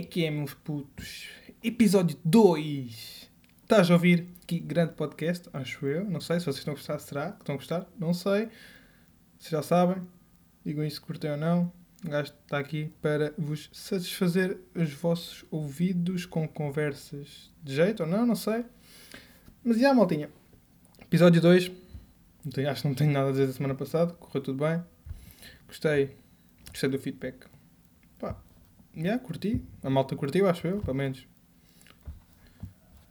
É que é, meus putos? Episódio 2. Estás a ouvir? Que grande podcast, acho eu. Não sei se vocês estão a gostar. Será que estão a gostar? Não sei. Vocês já sabem. Digam isso se curtem ou não. O gajo está aqui para vos satisfazer os vossos ouvidos com conversas de jeito ou não, não sei. Mas já, maltinha. Episódio 2. Não tenho- acho que não tenho nada a dizer da semana passada. Correu tudo bem. Gostei. Gostei do feedback. Pá, já, curti. A malta curtiu, acho eu, pelo menos.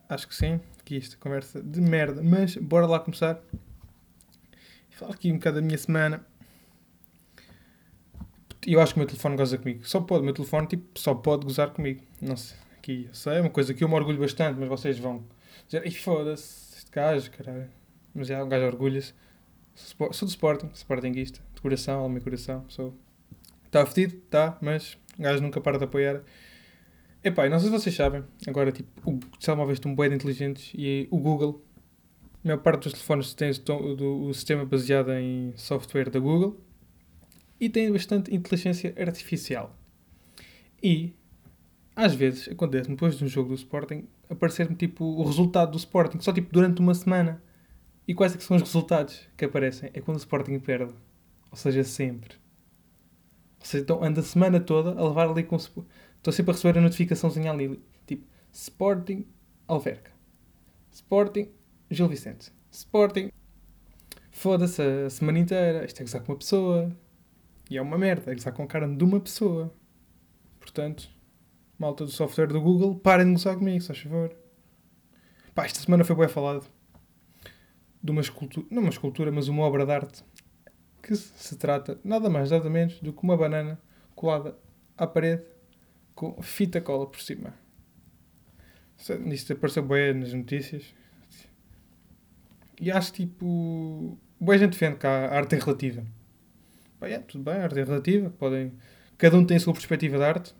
Acho que sim. Que isto, conversa de merda. Mas, bora lá começar. Falar aqui um bocado da minha semana. E eu acho que o meu telefone goza comigo. Só pode, o meu telefone, tipo, só pode gozar comigo. Não sei. Aqui, eu sei, é uma coisa que eu me orgulho bastante, mas vocês vão dizer, Ih, foda-se, este gajo, caralho. Mas já, um gajo orgulha-se. Sou sou do Sporting, Sportingista, de coração, ao meu coração. Sou. Está fedido? Está, mas o gajo nunca para de apoiar. Epá, e não sei se vocês sabem, agora tipo, o- telemóveis estão bem inteligentes e o Google, a maior parte dos telefones tem do- o sistema baseado em software da Google e tem bastante inteligência artificial. E às vezes acontece depois de um jogo do Sporting aparecer-me tipo o resultado do Sporting, só tipo durante uma semana. E quais é que são os resultados que aparecem? É quando o Sporting perde. Ou seja, sempre. Ou seja, então anda a semana toda a levar ali com. o Sp- Estou sempre a receber a notificaçãozinha ali. Tipo, Sporting Alverca. Sporting Gil Vicente. Sporting. Foda-se a semana inteira. Isto é gozar com uma pessoa. E é uma merda. É gozar com cara de uma pessoa. Portanto, malta do software do Google, parem de gozar comigo, se faz favor. Pá, esta semana foi bem falado de uma escultura, não uma escultura, mas uma obra de arte que se trata nada mais nada menos do que uma banana colada à parede com fita cola por cima. Isso- Isto apareceu bem nas notícias. E acho tipo. Boa gente defende que a arte é relativa. Pá, é, tudo bem, a arte é relativa. Podem, cada um tem a sua perspectiva de arte.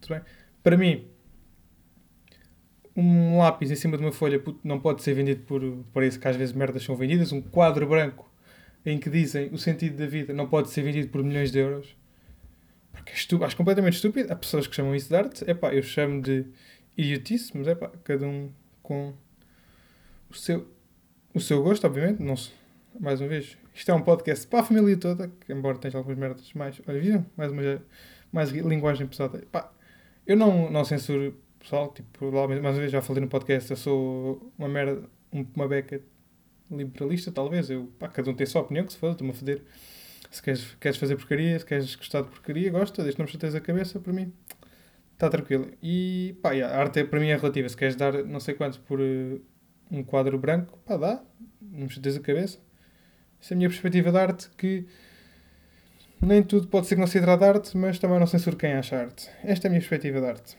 Tudo bem. Para mim, um lápis em cima de uma folha não pode ser vendido por, isso que às vezes merdas são vendidas. Um quadro branco em que dizem o sentido da vida não pode ser vendido por milhões de euros. Porque é estúpido, acho completamente estúpido. Há pessoas que chamam isso de arte. Epá, eu chamo de idiotice, mas epá, cada um com o seu, o seu gosto, obviamente. Não mais uma vez, isto é um podcast para a família toda, que embora tenha algumas merdas mais. Olha, viram? Mais uma mais linguagem pesada. Epá, eu não, não censuro pessoal, tipo, lá, mais uma vez já falei no podcast, eu sou uma merda, um- uma beca liberalista, talvez. Eu, pá, cada um tem a sua opinião, que se foda, estou-me a foder. Se queres, queres fazer porcaria, se queres gostar de porcaria, gosta, desde que não me chateias a cabeça, para mim, está tranquilo. E, pá, a arte é, para mim é relativa. Se queres dar não sei quantos por eh, um quadro branco, pá, dá, não me chateias a cabeça. Essa é a minha perspectiva de arte, que nem tudo pode ser considerado arte, mas também não censuro quem acha arte. Esta é a minha perspectiva de arte.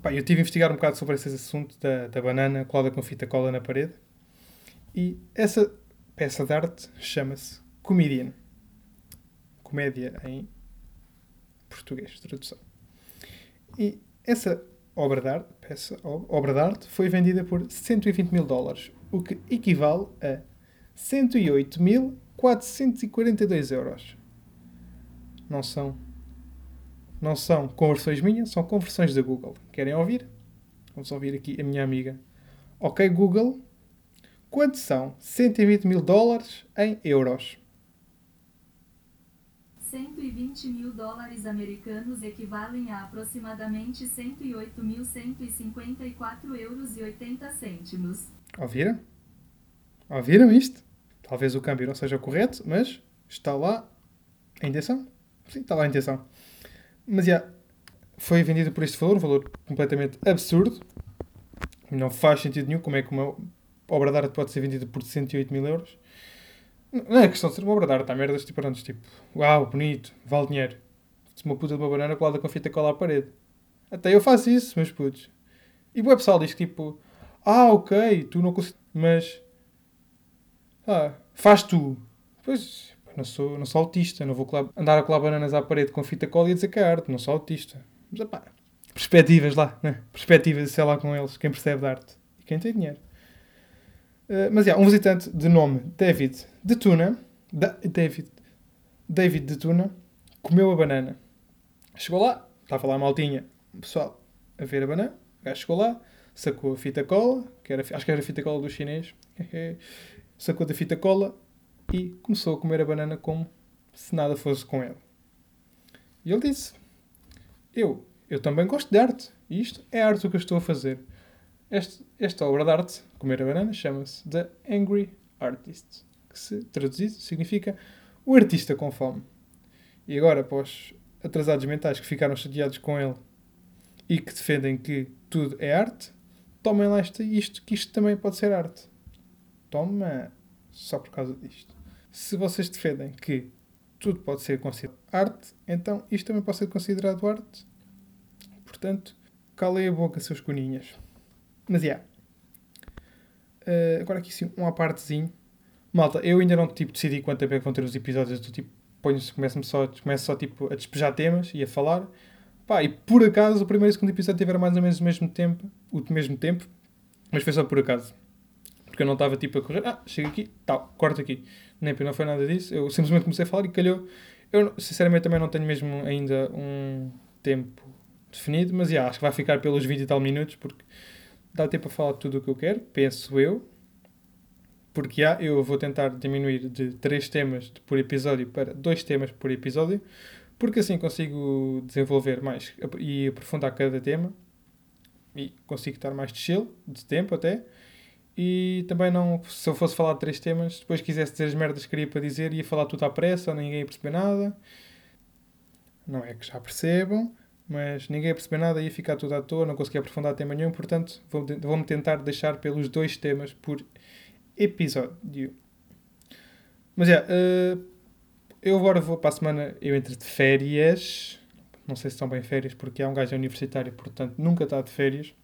Pá, eu tive a investigar um bocado sobre esse assunto da, da banana colada com fita cola na parede. E essa peça de arte chama-se Comedian. Comédia em português, tradução. E essa obra de arte, peça, ob- obra de arte foi vendida por 120 mil dólares, o que equivale a 108.442 euros. Não são não são conversões minhas, são conversões da Google. Querem ouvir? Vamos ouvir aqui a minha amiga. Ok, Google, quanto são 120 mil dólares em euros? 120 mil dólares americanos equivalem a aproximadamente 108.154 euros e 80 cêntimos. Ouviram? Ouviram isto? Talvez o câmbio não seja correto, mas está lá a intenção. Sim, está lá a intenção. Mas já, foi vendido por este valor, um valor completamente absurdo. Não faz sentido nenhum como é que uma obra de arte pode ser vendida por 108 mil euros. Não é questão de ser uma obra de arte, há merdas tipo, pronto, tipo, uau, bonito, vale dinheiro. Se uma puta de uma banana colada com fita cola à parede. Até eu faço isso, meus putos. E o pessoal diz que tipo, ah, ok, tu não consegues, mas, ah, faz tu. Pois, não sou, não sou autista, não vou colar- andar a colar bananas à parede com fita cola e dizer que é arte, não sou autista. Mas, pá, perspectivas lá, né? perspectivas, sei lá com eles, quem percebe de arte e quem tem dinheiro. Uh, mas, yeah, um visitante de nome David de Tuna, da, David, David de Tuna, comeu a banana. Chegou lá, estava lá a maltinha, pessoal, a ver a banana, o gajo chegou lá, sacou a fita cola, que era, acho que era a fita cola do chinês, sacou da fita cola e começou a comer a banana como se nada fosse com ele. E ele disse: Eu, eu também gosto de arte. E isto é arte o que eu estou a fazer. Este, esta obra de arte, comer a banana, chama-se The Angry Artist, que se traduzido significa o artista com fome. E agora, para os atrasados mentais que ficaram chateados com ele e que defendem que tudo é arte, tomem lá isto, isto que isto também pode ser arte. Toma só por causa disto. Se vocês defendem que tudo pode ser considerado arte, então isto também pode ser considerado arte. Portanto, calem a boca, seus coninhas. Mas, já. Yeah. Uh, agora aqui sim, um apartezinho. Malta, eu ainda não tipo, decidi quanto tempo é que vão ter os episódios. Eu, tipo, ponho-se, começo só, começo só tipo, a despejar temas e a falar. Pá, e por acaso o primeiro e o segundo episódio tiveram mais ou menos o mesmo tempo. O mesmo tempo. Mas foi só por acaso. Porque eu não estava tipo a correr. Ah, chega aqui, tal, corta aqui. Nem não foi nada disso. Eu simplesmente comecei a falar e calhou. Eu, sinceramente, também não tenho mesmo ainda um tempo definido, mas já, acho que vai ficar pelos 20 e tal minutos, porque dá tempo a falar tudo o que eu quero, penso eu. Porque já, eu vou tentar diminuir de 3 temas por episódio para 2 temas por episódio, porque assim consigo desenvolver mais e aprofundar cada tema e consigo estar mais de chill, de tempo até. E também não, se eu fosse falar de três temas, depois quisesse dizer as merdas que queria para dizer, ia falar tudo à pressa, ninguém ia perceber nada. Não é que já percebam, mas ninguém ia perceber nada, ia ficar tudo à toa, não conseguia aprofundar tema nenhum, portanto vou-me vou tentar deixar pelos dois temas por episódio. Mas é, uh, eu agora vou para a semana, eu entro de férias, não sei se estão bem férias, porque há um gajo universitário, portanto nunca está de férias.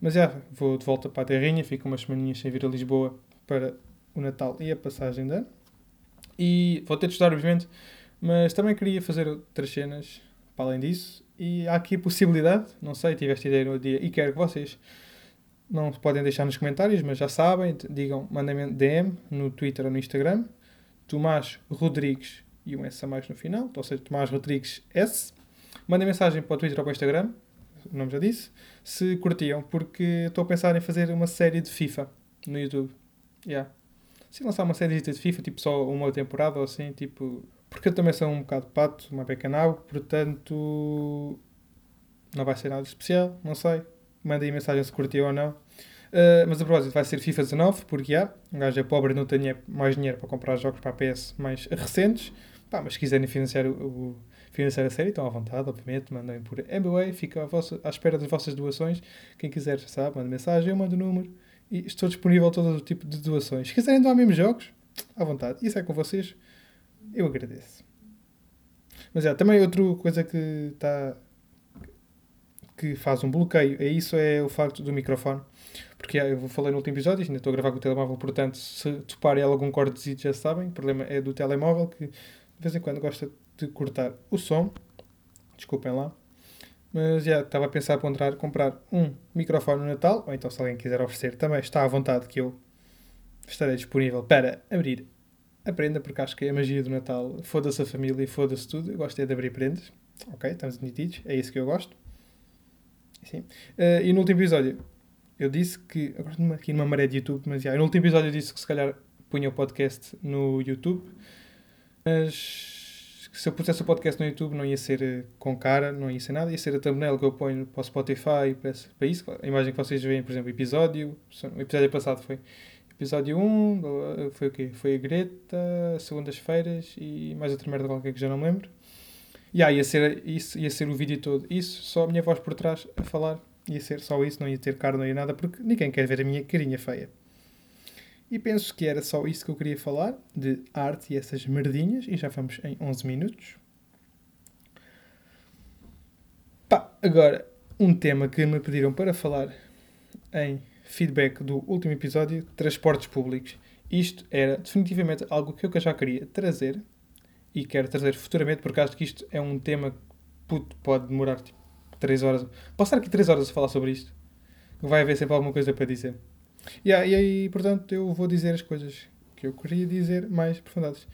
Mas já, vou de volta para a terrinha, fico umas semaninhas sem vir a Lisboa para o Natal e a passagem de ano. E vou ter de estudar, obviamente, mas também queria fazer outras cenas para além disso. E há aqui a possibilidade, não sei, tive esta ideia no dia e quero que vocês não podem deixar nos comentários, mas já sabem, digam, mandem-me DM no Twitter ou no Instagram. Tomás Rodrigues e um S a mais no final, ou seja, Tomás Rodrigues S. Mandem mensagem para o Twitter ou para o Instagram, o nome já disse, se curtiam, porque estou a pensar em fazer uma série de FIFA no YouTube. Yeah. Se lançar uma série de FIFA, tipo só uma temporada ou assim, tipo. Porque eu também sou um bocado pato, uma beca na portanto. Não vai ser nada especial, não sei. Mandem mensagem se curtiu ou não. Uh, mas a propósito, vai ser FIFA 19, porque há. Um gajo é pobre e não tem mais dinheiro para comprar jogos para a PS mais recentes. Pá, mas se quiserem financiar o, o financiar a série, estão à vontade, obviamente, mandem por MBA, fica à, vossa, à espera das vossas doações. Quem quiser, sabe, manda mensagem, eu mando o número e estou disponível a todo o tipo de doações. Se quiserem doar mesmo jogos, à vontade. Isso é com vocês, eu agradeço. Mas é, também outra coisa que está que faz um bloqueio, é isso é o facto do microfone. Porque eu falei no último episódio, ainda estou a gravar com o telemóvel, portanto, se toparem algum cortezinho já sabem, o problema é do telemóvel que de vez em quando gosta de cortar o som. Desculpem lá. Mas já estava a pensar ponderar comprar um microfone no Natal, ou então se alguém quiser oferecer também está à vontade que eu estarei disponível para abrir a prenda, porque acho que é a magia do Natal. Foda-se a família e foda-se tudo. Eu gosto é de abrir prendas. Ok, estamos nitidos. É isso que eu gosto. Sim. Uh, e no último episódio eu disse que. Agora aqui numa maré de YouTube, mas já. No último episódio eu disse que se calhar punha o podcast no YouTube. Mas se eu pusesse o podcast no YouTube não ia ser eh, com cara, não ia ser nada, ia ser a thumbnail que eu ponho para o Spotify, para, para isso. A imagem que vocês veem, por exemplo, episódio. O episódio passado foi episódio 1, eh, foi o quê? Foi a Greta, segundas-feiras e mais outra merda qualquer que já não me lembro. E aí ia ser isso, ia ser o vídeo todo. Isso, só a minha voz por trás a falar. Ia ser só isso, não ia ter cara, não ia nada, porque ninguém quer ver a minha carinha feia. E penso que era só isso que eu queria falar, de arte e essas merdinhas, e já vamos em 11 minutos. Pá, agora, um tema que me pediram para falar em feedback do último episódio, transportes públicos. Isto era definitivamente algo que eu já queria trazer e quero trazer futuramente, porque acho que isto é um tema que pode demorar tipo, 3 horas. Posso estar aqui 3 horas a falar sobre isto. Vai haver sempre alguma coisa para dizer. E aí, portanto, eu vou dizer as coisas que eu queria dizer mais aprofundadas.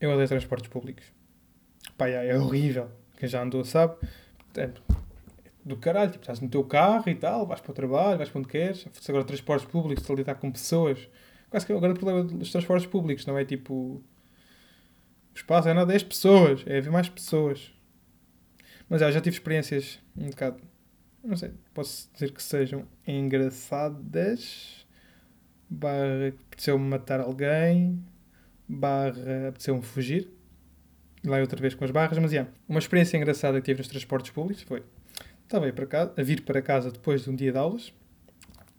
Eu odeio transportes públicos. Pá, é horrível. Quem já andou sabe. É do caralho, tipo, estás no teu carro e tal, vais para o trabalho, vais para onde queres. Agora transportes públicos, a lidar com pessoas. Quase que o grande problema dos transportes públicos não é tipo. O espaço é nada, é as pessoas. É haver mais pessoas. Mas já, já tive experiências um bocado. Não sei, posso dizer que sejam engraçadas. Barra apeteceu-me matar alguém. Barra apeteceu-me fugir. Lá outra vez com as barras, mas yeah, uma experiência engraçada que tive nos transportes públicos foi. Estava para casa, a vir para casa depois de um dia de aulas,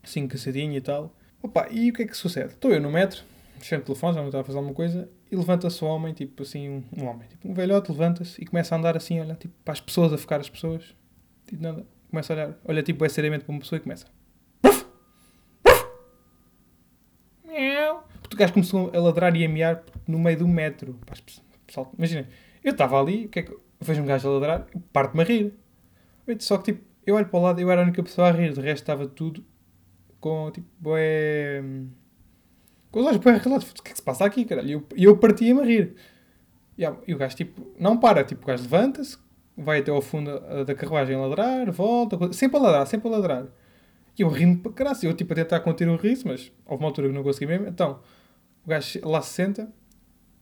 assim cansadinho e tal. Opa, e o que é que sucede? Estou eu no metro, mexendo o telefone, já não estava a fazer alguma coisa, e levanta-se um homem, tipo assim, um, um homem, tipo um velhote, levanta-se e começa a andar assim, olha, tipo, para as pessoas, a focar as pessoas. Tipo, nada, começa a olhar, olha, tipo, é seriamente para uma pessoa e começa. Porque o gajo começou a ladrar e a miar no meio do metro. Pessoal, imagina, eu estava ali, que é que vejo um gajo a ladrar, parte-me a rir. Só que tipo, eu olho para o lado, eu era a única pessoa a rir, de resto estava tudo com tipo, é. com os olhos regalados. O que é que se passa aqui, caralho? E eu, eu partia-me a rir. E, o gajo tipo, não para, tipo, o gajo levanta-se, vai até ao fundo da carruagem a ladrar, volta, sempre a ladrar, sempre a ladrar. E eu rimo para caralho, eu tipo a tentar conter o riso, mas houve uma altura que não consegui mesmo. Então, o gajo lá se senta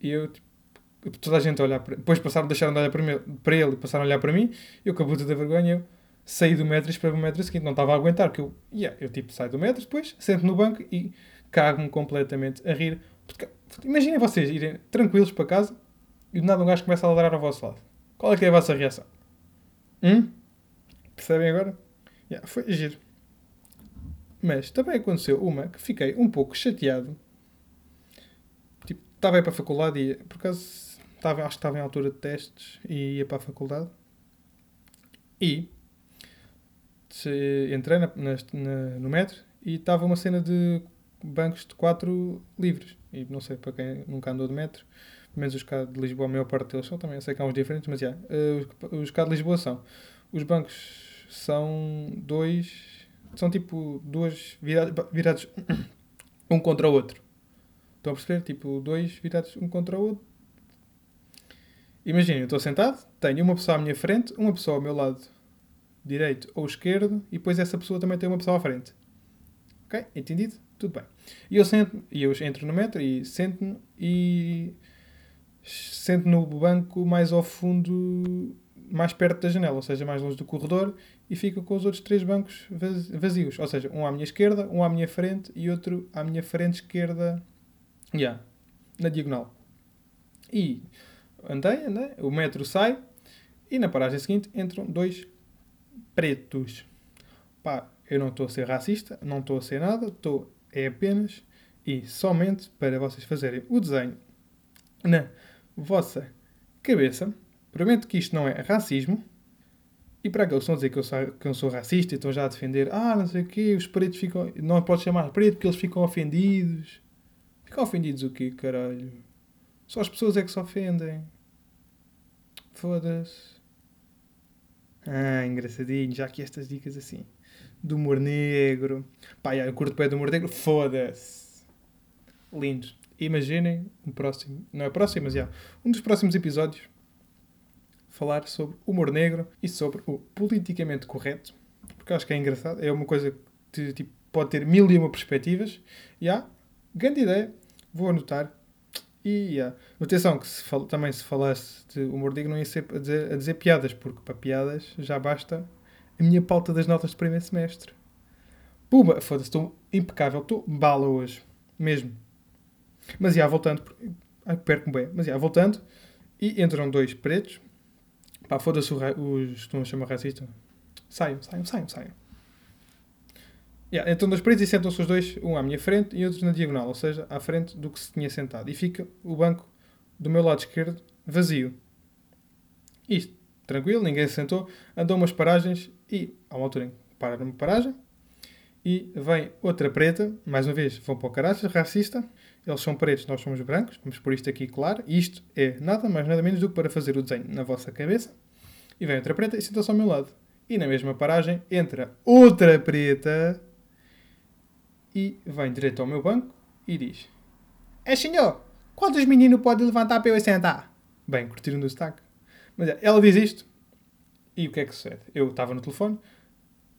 e eu tipo, toda a gente a olhar para Depois passaram, deixaram de olhar para, mim, para ele e passaram a olhar para mim. Eu, com a puta da vergonha, eu saí do metro e esperei o metro seguinte. Não estava a aguentar, porque eu, yeah, eu tipo saio do metro, depois sento no banco e cago-me completamente a rir. Imaginem vocês irem tranquilos para casa e do nada um gajo começa a ladrar ao vosso lado. Qual é que é a vossa reação? Hum? Percebem agora? Yeah, foi giro. Mas também aconteceu uma que fiquei um pouco chateado. Estava aí para a faculdade e, por acaso, estava, acho que estava em altura de testes e ia para a faculdade. E entrei na, na, no metro e estava uma cena de bancos de quatro livres. E não sei, para quem nunca andou de metro, pelo menos os cá de Lisboa, a maior parte deles são também, sei que há uns diferentes, mas já, yeah, uh, os cá de Lisboa são. Os bancos são dois, são tipo duas virados um contra o outro. Estão a perceber? Tipo, dois virados um contra o outro Imaginem, eu estou sentado, tenho uma pessoa à minha frente, uma pessoa ao meu lado direito ou esquerdo, e depois essa pessoa também tem uma pessoa à frente. Ok? Entendido? Tudo bem. E eu, sento, e eu entro no metro e sento-me e sento no banco mais ao fundo, mais perto da janela, ou seja, mais longe do corredor, e fico com os outros três bancos vazios. Ou seja, um à minha esquerda, um à minha frente e outro à minha frente esquerda, yeah, na diagonal. E andei, andei, o metro sai e na paragem seguinte entram dois pretos. Pá, eu não estou a ser racista, não estou a ser nada, estou é apenas e somente para vocês fazerem o desenho na vossa cabeça. Prometo que isto não é racismo. E para aqueles que estão a dizer que eu, sou, que eu sou racista e estão já a defender, ah, não sei o quê, os pretos ficam. Não pode chamar preto porque eles ficam ofendidos. Ficam ofendidos o quê, caralho? Só as pessoas é que se ofendem. Foda-se. Ah, engraçadinho. Já aqui estas dicas assim. Do humor negro. Pá, eu curto bem do humor negro. Foda-se. Lindo. Imaginem um próximo. Não é próximo, mas já. Um dos próximos episódios. Falar sobre humor negro e sobre o politicamente correto. Porque acho que é engraçado. É uma coisa que tipo, pode ter mil e uma perspectivas. Há. Grande ideia. Vou anotar e yeah. atenção, que se fal... também se falasse de humor digno, não ia ser a dizer, a dizer piadas, porque para piadas já basta a minha pauta das notas de primeiro semestre. Pumba, foda-se, estou impecável, estou bala hoje, mesmo. Mas já, voltando, ai, perco-me bem, mas já, voltando, e entram dois pretos, pá, foda-se os, estão a chamar racista, saiam, saiam, saiam, saiam. Yeah, então dois pretos e sentam-se os dois, um à minha frente e outro na diagonal, ou seja, à frente do que se tinha sentado. E fica o banco do meu lado esquerdo vazio. Isto, tranquilo, ninguém se sentou, andou umas paragens e, a uma altura para numa paragem, e vem outra preta, mais uma vez, vão para o caraças, racista, eles são pretos, nós somos brancos, vamos por isto aqui claro, isto é nada mais nada menos do que para fazer o desenho na vossa cabeça, e vem outra preta e senta-se ao meu lado. E na mesma paragem entra outra preta e vem direito ao meu banco e diz: É senhor, quantos meninos pode levantar para eu sentar? Bem, curtiram do destaque. Mas é, ela diz isto e o que é que sucede? Eu estava no telefone,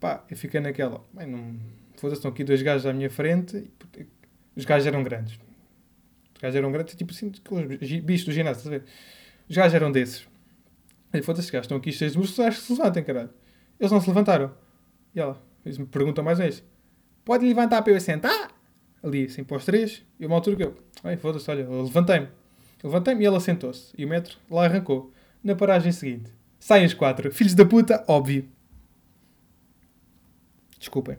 pá, eu fiquei naquela, bem, não. Foda-se, estão aqui dois gajos à minha frente. E, os gajos eram grandes. Os gajos eram grandes, tipo assim, aqueles bichos do ginásio, estás a ver? Os gajos eram desses. E foda-se, gajos estão aqui cheios de músculos, acho que se levantem, caralho. Eles não se levantaram. E ela, eles me perguntam mais uma vez: Pode levantar para eu sentar? Ali, assim, para os três. E uma altura que eu, ai, foda-se, olha, levantei-me. Levantei-me e ela sentou-se. E o metro lá arrancou. Na paragem seguinte, saem os quatro. Filhos da puta, óbvio. Desculpem.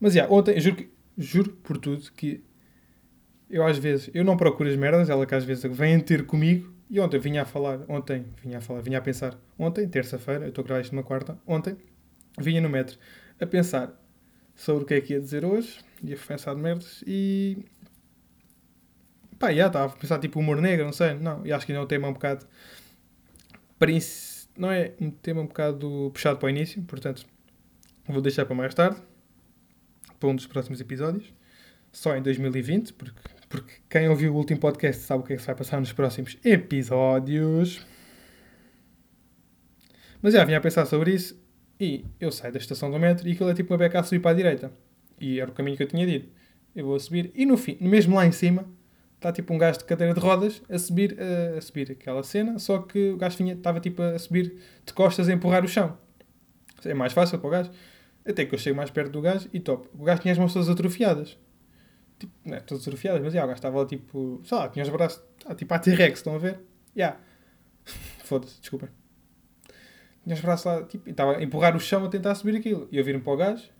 Mas, já, ontem, juro, que, juro por tudo que eu às vezes, eu não procuro as merdas, ela que às vezes vem ter comigo e ontem vinha a falar, ontem vinha a falar, vinha a pensar, ontem, terça-feira, eu estou a gravar isto numa quarta, ontem, vinha no metro a pensar sobre o que é que ia dizer hoje, ia pensar de merdas e. pá, já estava a pensar tipo humor negro, não sei, não, e acho que ainda é um tema um bocado. não é um tema um bocado puxado para o início, portanto, vou deixar para mais tarde, para um dos próximos episódios, só em 2020, porque porque quem ouviu o último podcast sabe o que é que se vai passar nos próximos episódios. Mas já vinha a pensar sobre isso e eu saio da estação do metro e aquilo é tipo uma beca a subir para a direita. E era o caminho que eu tinha dito. Eu vou a subir e no fim, mesmo lá em cima, está tipo um gajo de cadeira de rodas a subir, a, a subir aquela cena, só que o gajo estava tipo a subir de costas a empurrar o chão. É mais fácil para o gajo. Até que eu chego mais perto do gajo e top. O gajo tinha as mãos todas atrofiadas tipo, não é todas surfiadas, mas yeah, o gajo estava lá tipo, sei lá, tinha os braços, ah, tipo a T-Rex, estão a ver? Yeah. Foda-se, desculpem. Tinha os braços lá, tipo, estava a empurrar o chão a tentar subir aquilo. E eu viro-me para o gajo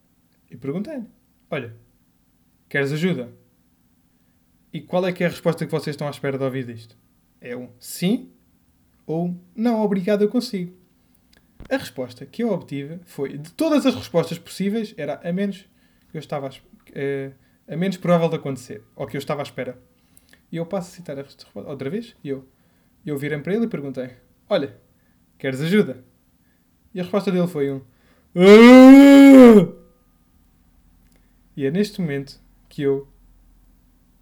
e perguntei-lhe: Olha, queres ajuda? E qual é que é a resposta que vocês estão à espera de ouvir disto? É um sim ou não, obrigado, eu consigo. A resposta que eu obtive foi, de todas as respostas possíveis, era a menos que eu estava a, uh, a menos provável de acontecer, ou que eu estava à espera. E eu passo a citar a resposta outra vez, e eu, eu virei para ele e perguntei: Olha, queres ajuda? E a resposta dele foi um. E é neste momento que eu.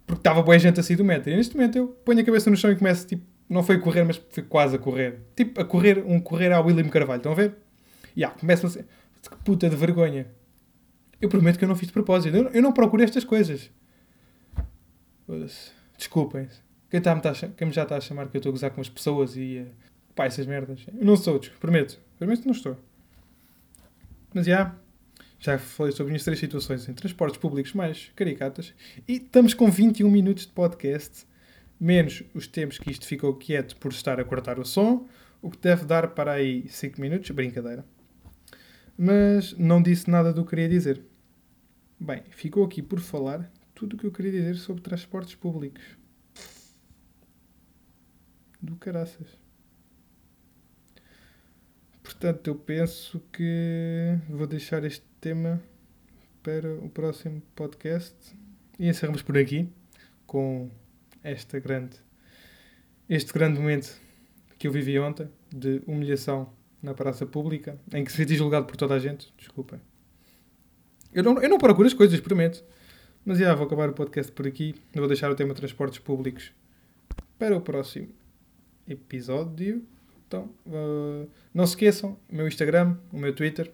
Porque estava boa gente a sair do metro. E neste momento eu ponho a cabeça no chão e começo, tipo, não foi a correr, mas foi quase a correr. Tipo, a correr, um correr ao William Carvalho. Estão a ver? E ah, começa a ser. Que puta de vergonha. Eu prometo que eu não fiz de propósito. Eu, não procuro estas coisas. Desculpem. Quem, tá, tá, quem já está a chamar que eu estou a gozar com as pessoas e. Pá, essas merdas. Eu não sou, prometo. Prometo que não estou. Mas já. Já falei sobre as três situações em transportes públicos mais caricatas. E estamos com 21 minutos de podcast. Menos os tempos que isto ficou quieto por estar a cortar o som. O que deve dar para aí 5 minutos. Brincadeira mas não disse nada do que queria dizer. Bem, ficou aqui por falar tudo o que eu queria dizer sobre transportes públicos. Do caraças. Portanto, eu penso que vou deixar este tema para o próximo podcast e encerramos por aqui com esta grande, este grande momento que eu vivi ontem de humilhação na praça pública, em que se julgado por toda a gente. Desculpem. Eu não, eu não procuro as coisas, prometo. Mas já, vou acabar o podcast por aqui. Vou deixar o tema transportes públicos para o próximo episódio. Então, uh, não se esqueçam, o meu Instagram, o meu Twitter,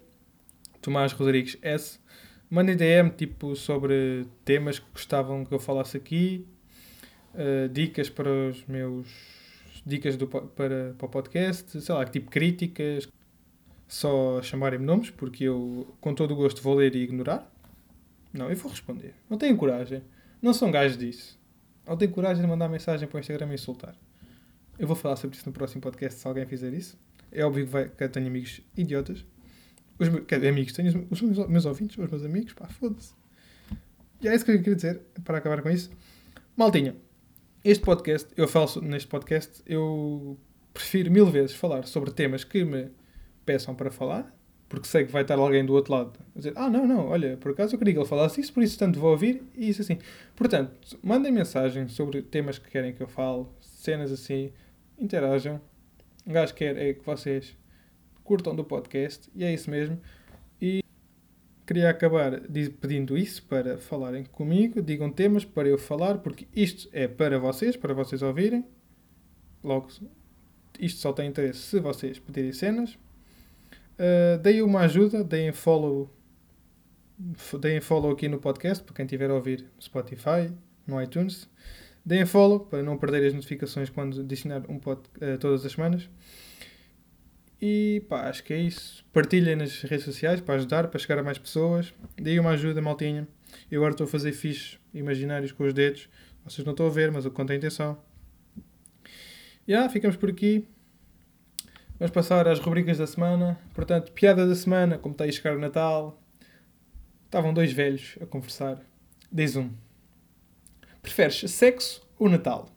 Tomás Rodrigues S. Mandem DM tipo sobre temas que gostavam que eu falasse aqui, uh, dicas para os meus dicas do, para, para o podcast, sei lá, tipo críticas, só chamarem-me nomes, porque eu, com todo o gosto, vou ler e ignorar. Não, eu vou responder. Não tenho coragem. Não são gajos disso. Não tenho coragem de mandar mensagem para o Instagram e insultar. Eu vou falar sobre isso no próximo podcast se alguém fizer isso. É óbvio que, vai, que eu tenho amigos idiotas. Os meus, quer dizer, amigos, tenho os meus, meus ouvintes, os meus amigos, pá, foda-se. E é isso que eu queria dizer, para acabar com isso. Maltinha, este podcast, eu falo neste podcast, eu prefiro mil vezes falar sobre temas que me peçam para falar, porque sei que vai estar alguém do outro lado a dizer: Ah, não, não, olha, por acaso eu queria que ele falasse isso, por isso tanto vou ouvir, e isso assim. Portanto, mandem mensagem sobre temas que querem que eu fale, cenas assim, interajam. Um gajo quer é que vocês curtam do podcast. E é isso mesmo. E queria acabar pedindo isso para falarem comigo. Digam temas para eu falar, porque isto é para vocês, para vocês ouvirem. Logo, isto só tem interesse se vocês pedirem cenas. Uh, deem uma ajuda, deem follow, deem follow aqui no podcast para quem estiver a ouvir no Spotify, no iTunes. Deem follow para não perder as notificações quando adicionar um pod, uh, todas as semanas. E pá, acho que é isso. Partilhem nas redes sociais para ajudar, para chegar a mais pessoas. Deem uma ajuda, maltinha. Eu agora estou a fazer fiches imaginários com os dedos. Vocês não estão a ver, mas eu conto a intenção. E yeah, ficamos por aqui. Vamos passar às rubricas da semana. Portanto, piada da semana, como está a chegar o Natal. Estavam dois velhos a conversar. Diz um: Preferes sexo ou Natal?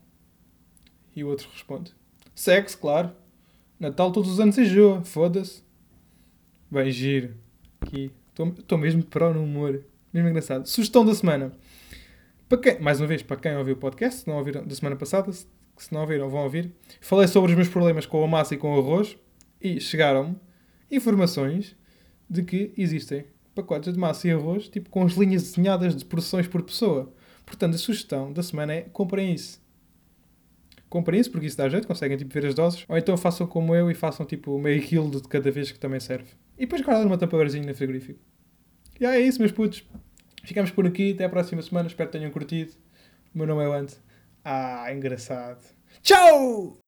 E o outro responde: Sexo, claro. Natal todos os anos enjoa, foda-se. Bem, giro. Aqui. Estou mesmo para no humor. Mesmo engraçado. Sugestão da semana. Para quem, mais uma vez, para quem ouviu o podcast, se não ouviram da semana passada, que se não ouviram vão ouvir, falei sobre os meus problemas com a massa e com o arroz e chegaram-me informações de que existem pacotes de massa e arroz tipo com as linhas desenhadas de porções por pessoa. Portanto, a sugestão da semana é comprem isso. Comprem isso porque isso dá jeito, conseguem tipo ver as doses. Ou então façam como eu e façam tipo meio quilo de cada vez que também serve. E depois guardam numa tapabarzinha no frigorífico. E é isso, meus putos. Ficamos por aqui. Até a próxima semana. Espero que tenham curtido. O meu nome é Ant. Ah, engraçado. Tchau!